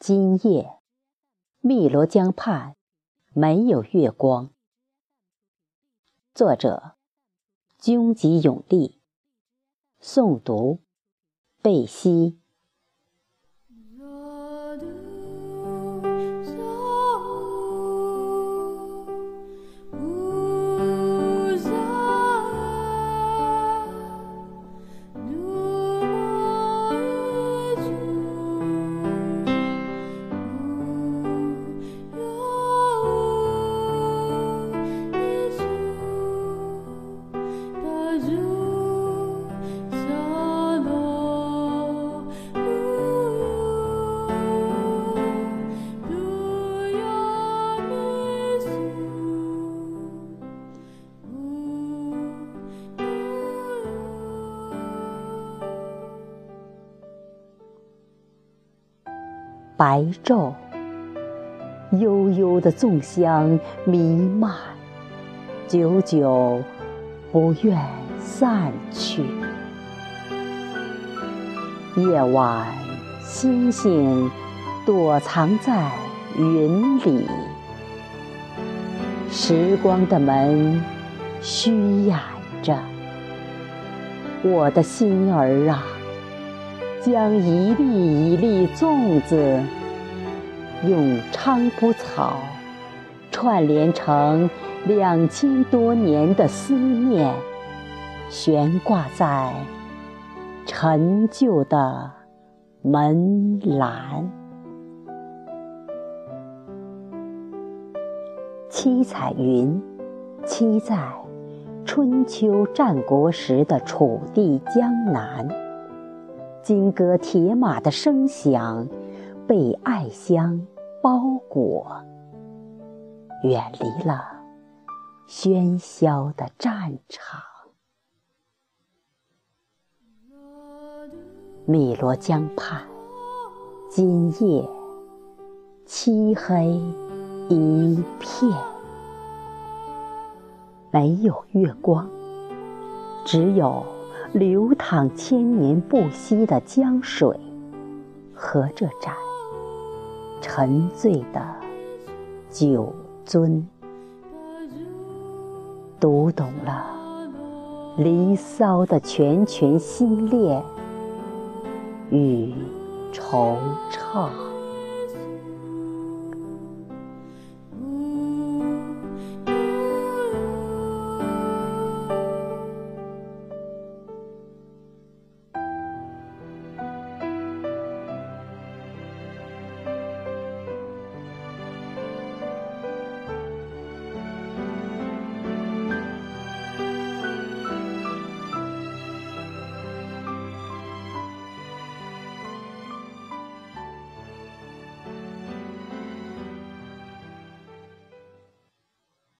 今夜，汨罗江畔没有月光。作者：军籍永立。诵读：贝西。白昼，悠悠的粽香弥漫，久久不愿散去。夜晚，星星躲藏在云里，时光的门虚掩着。我的心儿啊！将一粒一粒粽子，用菖蒲草串联成两千多年的思念，悬挂在陈旧的门栏。七彩云，栖在春秋战国时的楚地江南。金戈铁马的声响，被爱香包裹，远离了喧嚣的战场。汨罗江畔，今夜漆黑一片，没有月光，只有。流淌千年不息的江水和这盏沉醉的酒樽，读懂了《离骚》的拳拳心恋与惆怅。